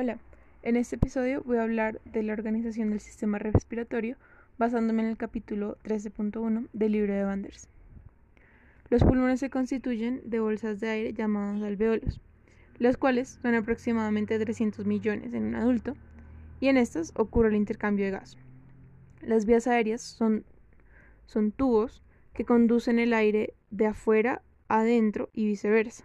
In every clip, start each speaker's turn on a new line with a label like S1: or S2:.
S1: Hola, en este episodio voy a hablar de la organización del sistema respiratorio basándome en el capítulo 13.1 del libro de Vanders. Los pulmones se constituyen de bolsas de aire llamadas alveolos, los cuales son aproximadamente 300 millones en un adulto, y en estas ocurre el intercambio de gas. Las vías aéreas son, son tubos que conducen el aire de afuera adentro y viceversa.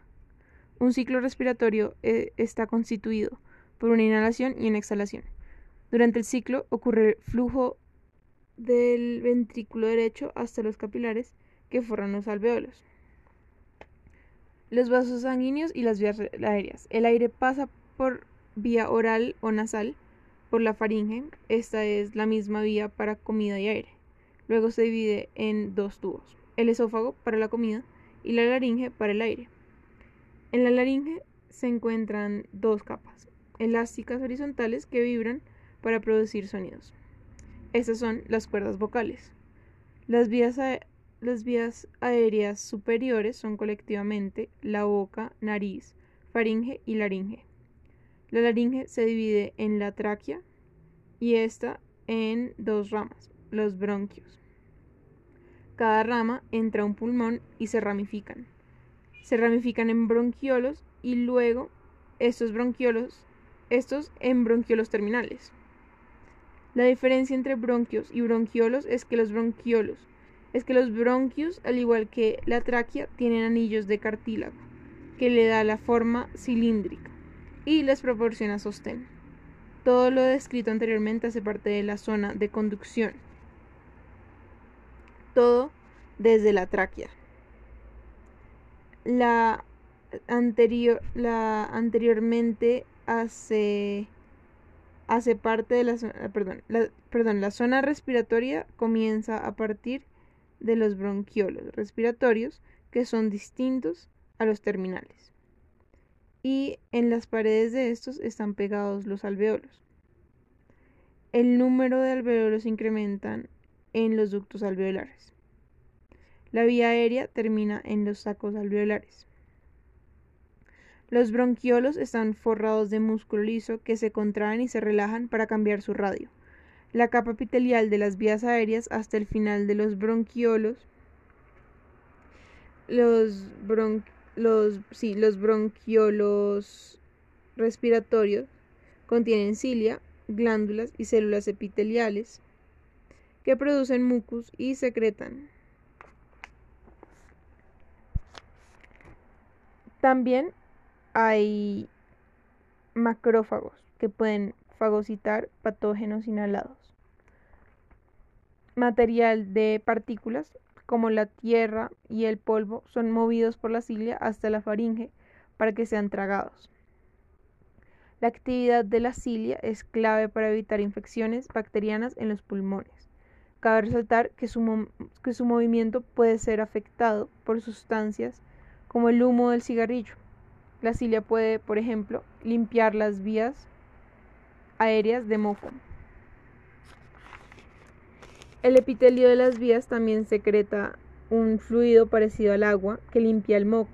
S1: Un ciclo respiratorio eh, está constituido por una inhalación y una exhalación. Durante el ciclo ocurre el flujo del ventrículo derecho hasta los capilares que forran los alveolos. Los vasos sanguíneos y las vías aéreas. El aire pasa por vía oral o nasal por la faringe. Esta es la misma vía para comida y aire. Luego se divide en dos tubos. El esófago para la comida y la laringe para el aire. En la laringe se encuentran dos capas, elásticas horizontales que vibran para producir sonidos. Estas son las cuerdas vocales. Las vías, las vías aéreas superiores son colectivamente la boca, nariz, faringe y laringe. La laringe se divide en la tráquea y esta en dos ramas, los bronquios. Cada rama entra un pulmón y se ramifican. Se ramifican en bronquiolos y luego estos bronquiolos estos en bronquiolos terminales. La diferencia entre bronquios y bronquiolos es que los bronquiolos es que los bronquios, al igual que la tráquea, tienen anillos de cartílago que le da la forma cilíndrica y les proporciona sostén. Todo lo descrito anteriormente hace parte de la zona de conducción. Todo desde la tráquea. La anterior, la anteriormente hace, hace parte de la zona, ah, perdón, perdón, la zona respiratoria comienza a partir de los bronquiolos respiratorios que son distintos a los terminales. Y en las paredes de estos están pegados los alveolos. El número de alveolos incrementan en los ductos alveolares. La vía aérea termina en los sacos alveolares. Los bronquiolos están forrados de músculo liso que se contraen y se relajan para cambiar su radio. La capa epitelial de las vías aéreas hasta el final de los bronquiolos los, los, sí, los bronquiolos respiratorios contienen cilia, glándulas y células epiteliales que producen mucus y secretan. También hay macrófagos que pueden fagocitar patógenos inhalados. Material de partículas como la tierra y el polvo son movidos por la cilia hasta la faringe para que sean tragados. La actividad de la cilia es clave para evitar infecciones bacterianas en los pulmones. Cabe resaltar que su, que su movimiento puede ser afectado por sustancias como el humo del cigarrillo, la cilia puede, por ejemplo, limpiar las vías aéreas de moco. El epitelio de las vías también secreta un fluido parecido al agua que limpia el moco.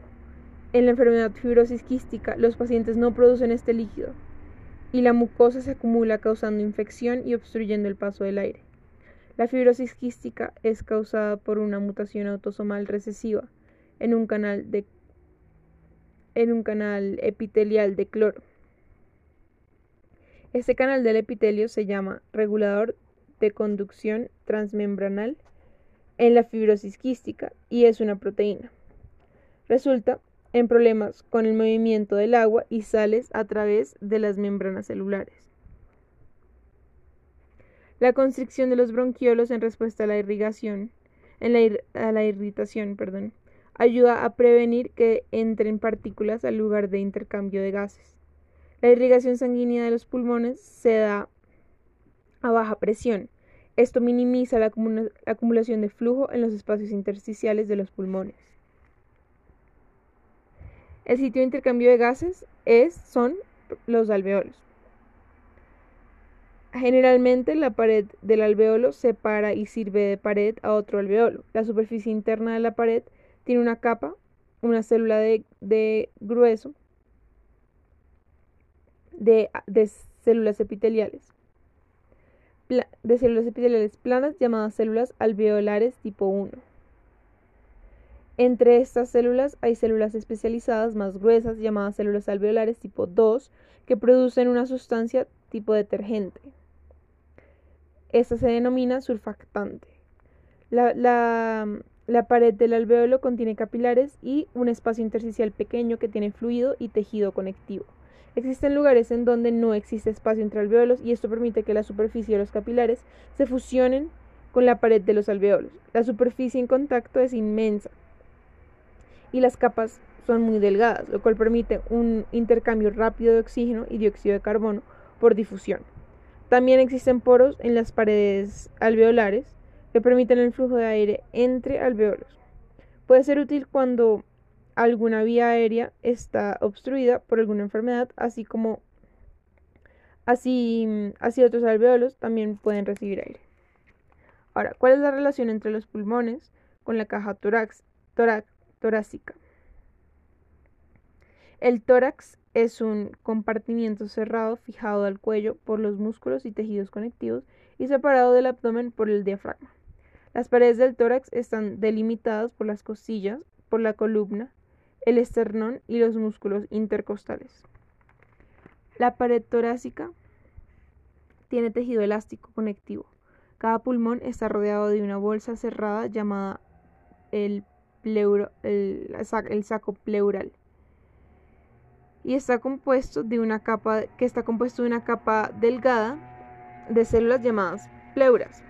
S1: En la enfermedad fibrosis quística, los pacientes no producen este líquido y la mucosa se acumula causando infección y obstruyendo el paso del aire. La fibrosis quística es causada por una mutación autosomal recesiva en un canal de en un canal epitelial de cloro. Este canal del epitelio se llama regulador de conducción transmembranal en la fibrosis quística y es una proteína. Resulta en problemas con el movimiento del agua y sales a través de las membranas celulares. La constricción de los bronquiolos en respuesta a la irrigación, a la irritación, perdón, ayuda a prevenir que entren partículas al lugar de intercambio de gases. La irrigación sanguínea de los pulmones se da a baja presión. Esto minimiza la, acumulación de flujo en los espacios intersticiales de los pulmones. El sitio de intercambio de gases es, son los alveolos. Generalmente la pared del alveolo separa y sirve de pared a otro alveolo. La superficie interna de la pared tiene una capa, una célula de, grueso, de, células epiteliales. de células epiteliales planas llamadas células alveolares tipo 1. Entre estas células hay células especializadas más gruesas llamadas células alveolares tipo 2 que producen una sustancia tipo detergente. Esta se denomina surfactante. La, la, pared del alveolo contiene capilares y un espacio intersticial pequeño que tiene fluido y tejido conectivo. Existen lugares en donde no existe espacio entre alveolos y esto permite que la superficie de los capilares se fusionen con la pared de los alveolos. La superficie en contacto es inmensa y las capas son muy delgadas, lo cual permite un intercambio rápido de oxígeno y dióxido de carbono por difusión. También existen poros en las paredes alveolares que permiten el flujo de aire entre alveolos. Puede ser útil cuando alguna vía aérea está obstruida por alguna enfermedad, así como así, así otros alveolos también pueden recibir aire. Ahora, ¿cuál es la relación entre los pulmones con la caja torácica? El tórax es un compartimiento cerrado fijado al cuello por los músculos y tejidos conectivos y separado del abdomen por el diafragma. Las paredes del tórax están delimitadas por las costillas, por la columna, el esternón y los músculos intercostales. La pared torácica tiene tejido elástico conectivo. Cada pulmón está rodeado de una bolsa cerrada llamada el, el saco pleural y está compuesto de una capa que está compuesto de una capa delgada de células llamadas pleuras.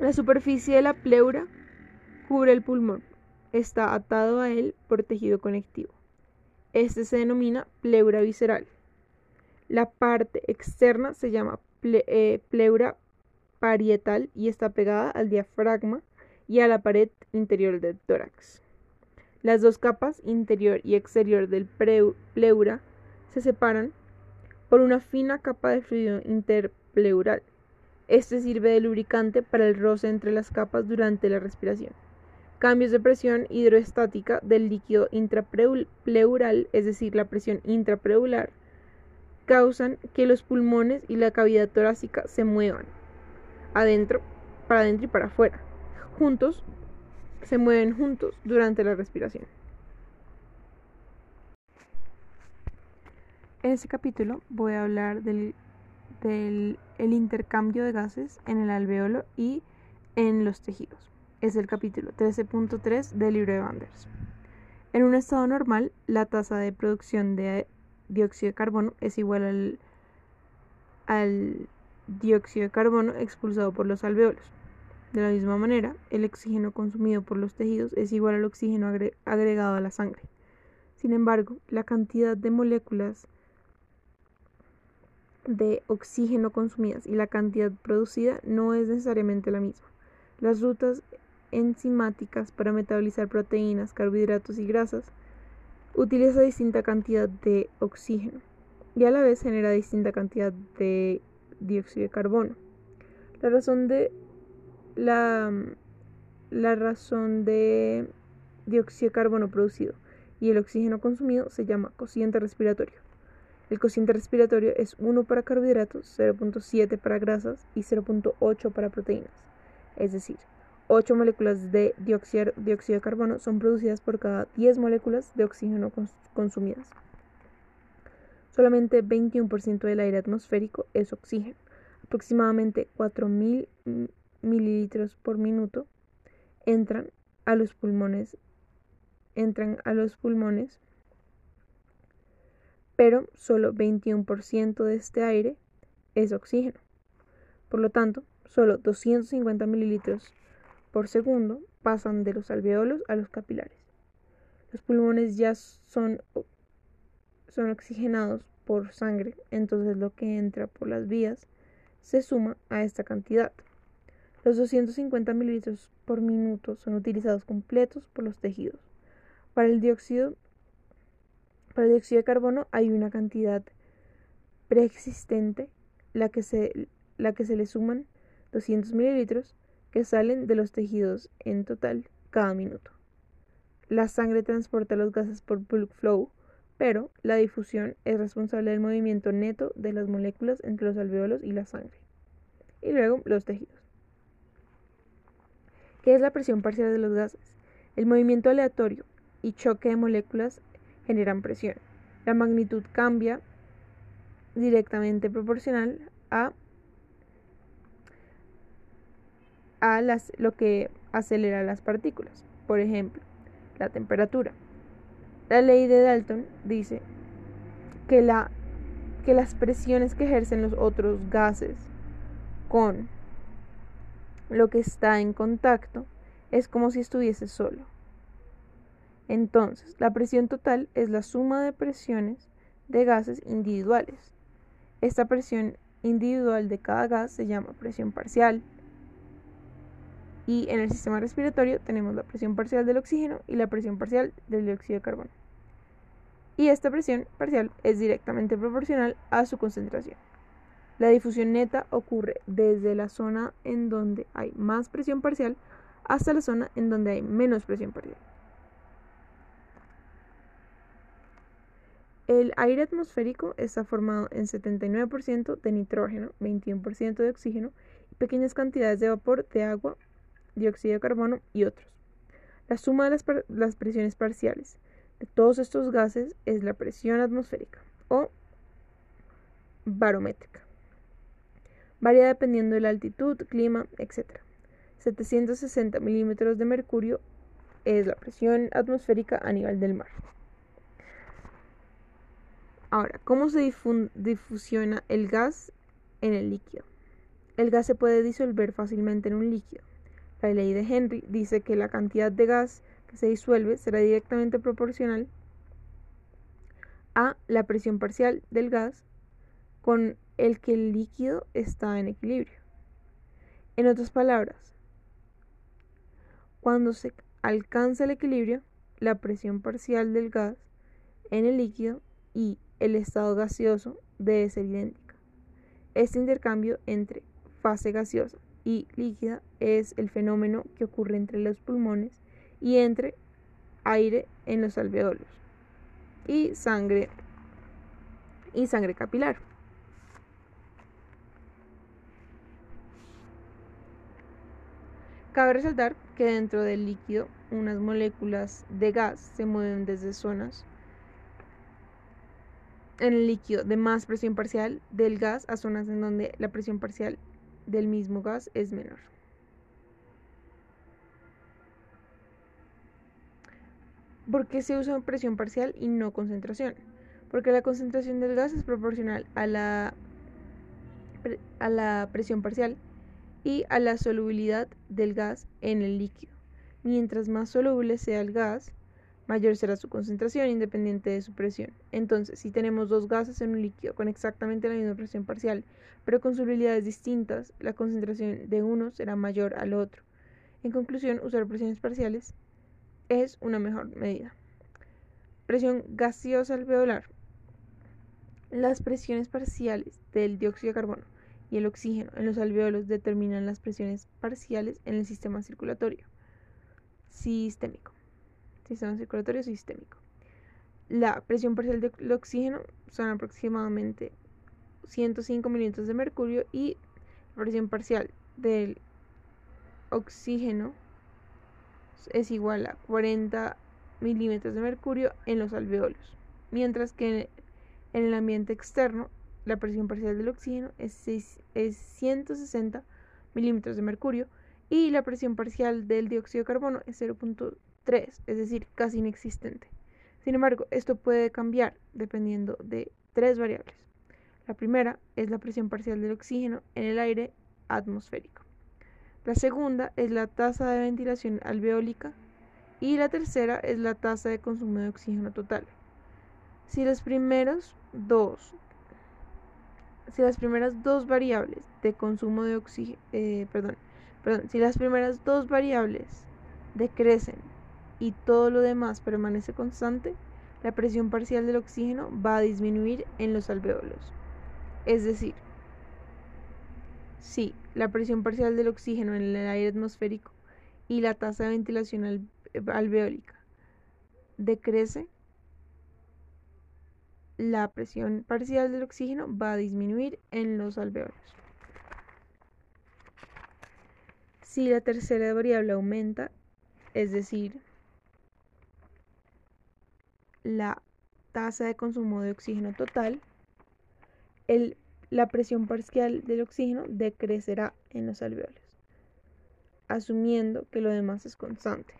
S1: La superficie de la pleura cubre el pulmón. Está atado a él por tejido conectivo. Este se denomina pleura visceral. La parte externa se llama eh, pleura parietal y está pegada al diafragma y a la pared interior del tórax. Las dos capas, interior y exterior del pleura, se separan por una fina capa de fluido interpleural. Este sirve de lubricante para el roce entre las capas durante la respiración. Cambios de presión hidroestática del líquido intrapleural, es decir, la presión intrapleural, causan que los pulmones y la cavidad torácica se muevan adentro, para adentro y para afuera, juntos se mueven juntos durante la respiración. En este capítulo voy a hablar del, intercambio de gases en el alveolo y en los tejidos. Es el capítulo 13.3 del libro de Banders. En un estado normal, la tasa de producción de dióxido de carbono es igual al, al dióxido de carbono expulsado por los alveolos. De la misma manera, el oxígeno consumido por los tejidos es igual al oxígeno agregado a la sangre. Sin embargo, la cantidad de moléculas de oxígeno consumidas y la cantidad producida no es necesariamente la misma. Las rutas enzimáticas para metabolizar proteínas, carbohidratos y grasas utiliza distinta cantidad de oxígeno y a la vez genera distinta cantidad de dióxido de carbono. La razón de la, la razón de dióxido de carbono producido y el oxígeno consumido se llama cociente respiratorio. El cociente respiratorio es 1 para carbohidratos, 0.7 para grasas y 0.8 para proteínas. Es decir, 8 moléculas de dióxido, de carbono son producidas por cada 10 moléculas de oxígeno consumidas. Solamente 21% del aire atmosférico es oxígeno. Aproximadamente 4.000 mililitros por minuto entran a los pulmones entran a los pulmones pero solo 21% de este aire es oxígeno. Por lo tanto, solo 250 mililitros por segundo pasan de los alveolos a los capilares. Los pulmones ya son, son oxigenados por sangre, entonces lo que entra por las vías se suma a esta cantidad. Los 250 mililitros por minuto son utilizados completos por los tejidos. Para el dióxido, para el dióxido de carbono hay una cantidad preexistente, la que se, la que se le suman 200 mililitros que salen de los tejidos en total cada minuto. La sangre transporta los gases por bulk flow pero la difusión es responsable del movimiento neto de las moléculas entre los alveolos y la sangre. Y luego los tejidos. ¿Qué es la presión parcial de los gases? El movimiento aleatorio y choque de moléculas generan presión. La magnitud cambia directamente proporcional a, a las, lo que acelera las partículas. Por ejemplo, la temperatura. La ley de Dalton dice que, la, que las presiones que ejercen los otros gases con lo que está en contacto es como si estuviese solo. Entonces, la presión total es la suma de presiones de gases individuales. Esta presión individual de cada gas se llama presión parcial. Y en el sistema respiratorio tenemos la presión parcial del oxígeno y la presión parcial del dióxido de carbono. Y esta presión parcial es directamente proporcional a su concentración. La difusión neta ocurre desde la zona en donde hay más presión parcial hasta la zona en donde hay menos presión parcial. El aire atmosférico está formado en 79% de nitrógeno, 21% de oxígeno y pequeñas cantidades de vapor de agua, dióxido de carbono y otros. La suma de las, las presiones parciales de todos estos gases es la presión atmosférica o barométrica varía dependiendo de la altitud, clima, etc. 760 milímetros de mercurio es la presión atmosférica a nivel del mar. Ahora, ¿cómo se difusiona el gas en el líquido? El gas se puede disolver fácilmente en un líquido. La ley de Henry dice que la cantidad de gas que se disuelve será directamente proporcional a la presión parcial del gas con el que el líquido está en equilibrio. En otras palabras, cuando se alcanza el equilibrio, la presión parcial del gas en el líquido y el estado gaseoso debe ser idéntica. Este intercambio entre fase gaseosa y líquida es el fenómeno que ocurre entre los pulmones y entre aire en los alveolos y sangre y sangre capilar. Cabe resaltar que dentro del líquido unas moléculas de gas se mueven desde zonas en el líquido de más presión parcial del gas a zonas en donde la presión parcial del mismo gas es menor. ¿Por qué se usa presión parcial y no concentración? Porque la concentración del gas es proporcional a la, a la presión parcial y a la solubilidad del gas en el líquido. Mientras más soluble sea el gas, mayor será su concentración independiente de su presión. Entonces, si tenemos dos gases en un líquido con exactamente la misma presión parcial, pero con solubilidades distintas, la concentración de uno será mayor al otro. En conclusión, usar presiones parciales es una mejor medida. Presión gaseosa alveolar. Las presiones parciales del dióxido de carbono y el oxígeno en los alveolos determinan las presiones parciales en el sistema circulatorio sistémico. Sistema circulatorio sistémico. La presión parcial del oxígeno son aproximadamente 105 milímetros de mercurio y la presión parcial del oxígeno es igual a 40 milímetros de mercurio en los alveolos, mientras que en el ambiente externo la presión parcial del oxígeno es, 160 milímetros de mercurio y la presión parcial del dióxido de carbono es 0.3, es decir, casi inexistente. Sin embargo, esto puede cambiar dependiendo de tres variables. La primera es la presión parcial del oxígeno en el aire atmosférico. La segunda es la tasa de ventilación alveólica y la tercera es la tasa de consumo de oxígeno total. Si dos si las primeras dos variables de consumo de oxígeno, eh, perdón, perdón, si las primeras dos variables decrecen y todo lo demás permanece constante, la presión parcial del oxígeno va a disminuir en los alveolos. Es decir, si la presión parcial del oxígeno en el aire atmosférico y la tasa de ventilación alveólica decrece, la presión parcial del oxígeno va a disminuir en los alveolos. Si la tercera variable aumenta, es decir, la tasa de consumo de oxígeno total, la presión parcial del oxígeno decrecerá en los alveolos, asumiendo que lo demás es constante.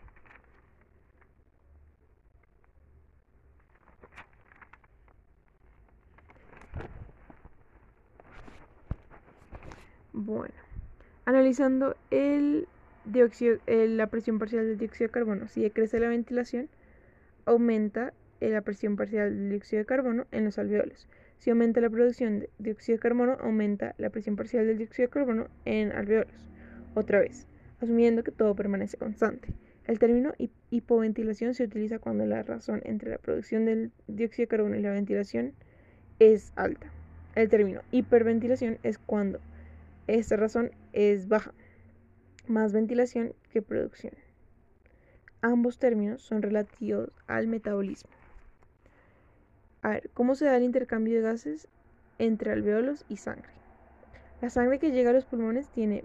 S1: Bueno, analizando el dióxido, la presión parcial del dióxido de carbono, si decrece la ventilación, aumenta la presión parcial del dióxido de carbono en los alveolos. Si aumenta la producción de dióxido de carbono, aumenta la presión parcial del dióxido de carbono en alveolos. Otra vez, asumiendo que todo permanece constante. El término hipoventilación se utiliza cuando la razón entre la producción del dióxido de carbono y la ventilación es alta. El término hiperventilación es cuando esta razón es baja, más ventilación que producción. Ambos términos son relativos al metabolismo. A ver, ¿cómo se da el intercambio de gases entre alveolos y sangre? La sangre que llega a los pulmones tiene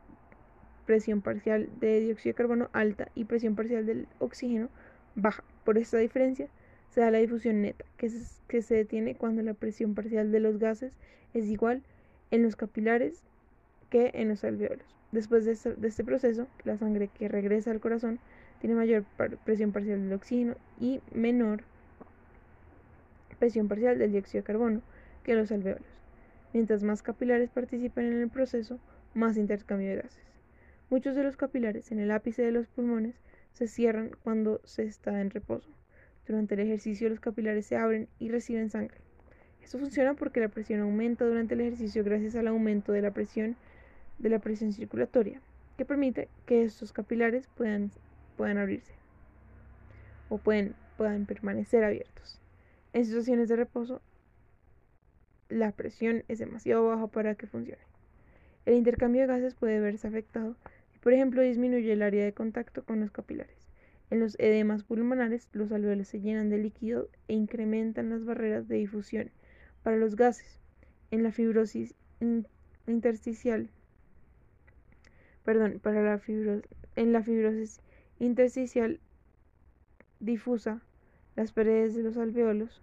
S1: presión parcial de dióxido de carbono alta y presión parcial del oxígeno baja. Por esta diferencia se da la difusión neta, que se, detiene cuando la presión parcial de los gases es igual en los capilares que en los alveolos. Después de de este proceso, la sangre que regresa al corazón tiene mayor presión parcial del oxígeno y menor presión parcial del dióxido de carbono que los alveolos. Mientras más capilares participen en el proceso, más intercambio de gases. Muchos de los capilares en el ápice de los pulmones se cierran cuando se está en reposo. Durante el ejercicio los capilares se abren y reciben sangre. Esto funciona porque la presión aumenta durante el ejercicio gracias al aumento de la presión de la presión circulatoria, que permite que estos capilares puedan, puedan abrirse o pueden, puedan permanecer abiertos. En situaciones de reposo, la presión es demasiado baja para que funcione. El intercambio de gases puede verse afectado por ejemplo, disminuye el área de contacto con los capilares. En los edemas pulmonares, los alveolos se llenan de líquido e incrementan las barreras de difusión para los gases. En la fibrosis intersticial, perdón, para la en la fibrosis intersticial difusa, las paredes de los alveolos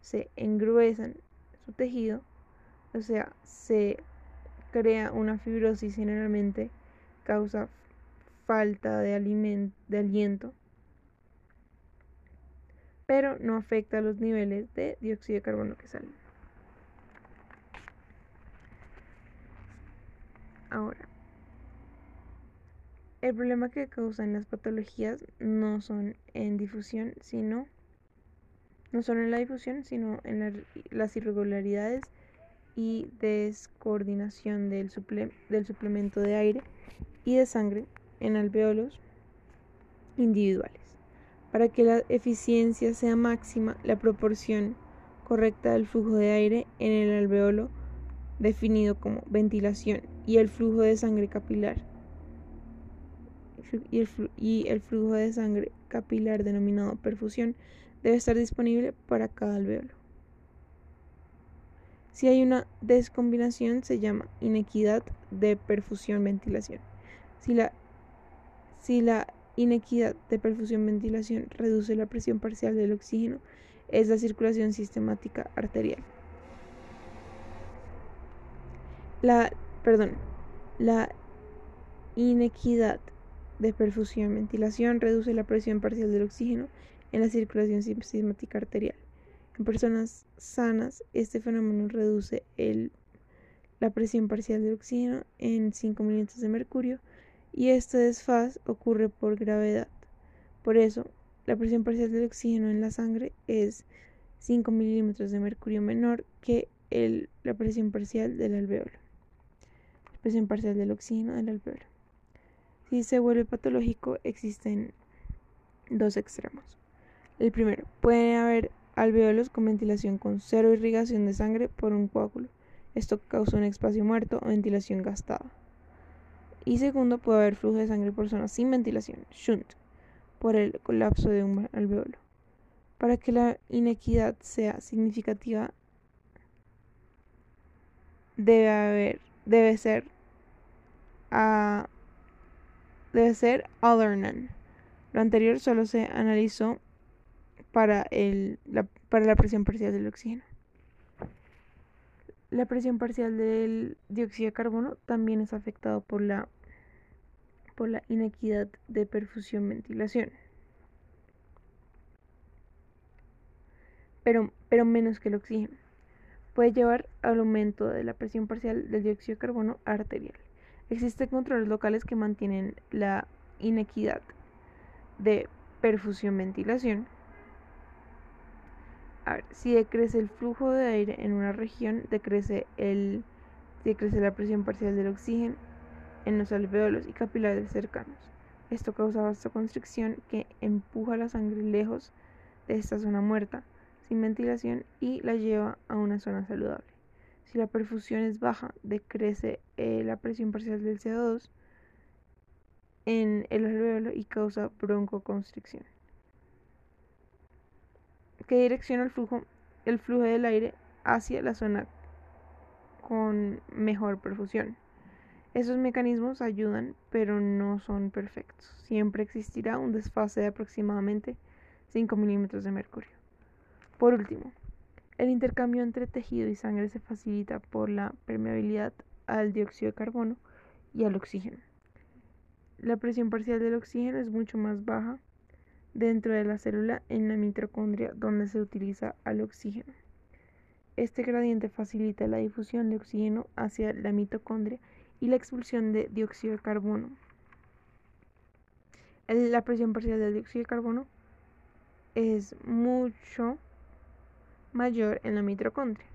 S1: se engruesan su tejido, o sea, se crea una fibrosis generalmente causa falta de, aliento, pero no afecta los niveles de dióxido de carbono que salen. Ahora, el problema que causan las patologías no son en difusión, sino no solo en la difusión, sino en las irregularidades y descoordinación del, del suplemento de aire y de sangre en alveolos individuales. Para que la eficiencia sea máxima, la proporción correcta del flujo de aire en el alveolo definido como ventilación y el flujo de sangre capilar y el, y el flujo de sangre capilar denominado perfusión debe estar disponible para cada alveolo. Si hay una descombinación se llama inequidad de perfusión-ventilación. Si la, inequidad de perfusión-ventilación reduce la presión parcial del oxígeno, es la circulación sistemática arterial. La, perdón, la inequidad de perfusión-ventilación reduce la presión parcial del oxígeno en la circulación sistemática arterial. En personas sanas, este fenómeno reduce la presión parcial del oxígeno en 5 milímetros de mercurio y este desfaz ocurre por gravedad. Por eso, la presión parcial del oxígeno en la sangre es 5 milímetros de mercurio menor que la presión parcial del alveolo. La presión parcial del oxígeno del alveolo. Si se vuelve patológico, existen dos extremos. El primero, puede haber alveolos con ventilación con cero irrigación de sangre por un coágulo. Esto causa un espacio muerto o ventilación gastada. Y segundo, puede haber flujo de sangre por zonas sin ventilación, shunt, por el colapso de un alveolo. Para que la inequidad sea significativa, debe haber, debe ser a debe ser none. Lo anterior solo se analizó para, el, la, para la presión parcial del oxígeno. La presión parcial del dióxido de carbono también es afectado por la, por la inequidad de perfusión-ventilación. Pero, pero menos que el oxígeno. Puede llevar al aumento de la presión parcial del dióxido de carbono arterial. Existen controles locales que mantienen la inequidad de perfusión-ventilación. A ver, si decrece el flujo de aire en una región, decrece, el, decrece la presión parcial del oxígeno en los alveolos y capilares cercanos. Esto causa vasoconstricción que empuja la sangre lejos de esta zona muerta, sin ventilación, y la lleva a una zona saludable. Si la perfusión es baja, decrece eh, la presión parcial del CO2 en el alveolo y causa broncoconstricción. Que direcciona el flujo, el flujo del aire hacia la zona con mejor perfusión. Esos mecanismos ayudan, pero no son perfectos. Siempre existirá un desfase de aproximadamente 5 milímetros de mercurio. Por último, el intercambio entre tejido y sangre se facilita por la permeabilidad al dióxido de carbono y al oxígeno. La presión parcial del oxígeno es mucho más baja dentro de la célula en la mitocondria donde se utiliza al oxígeno. Este gradiente facilita la difusión de oxígeno hacia la mitocondria y la expulsión de dióxido de carbono. La presión parcial del dióxido de carbono es mucho mayor en la mitocondria.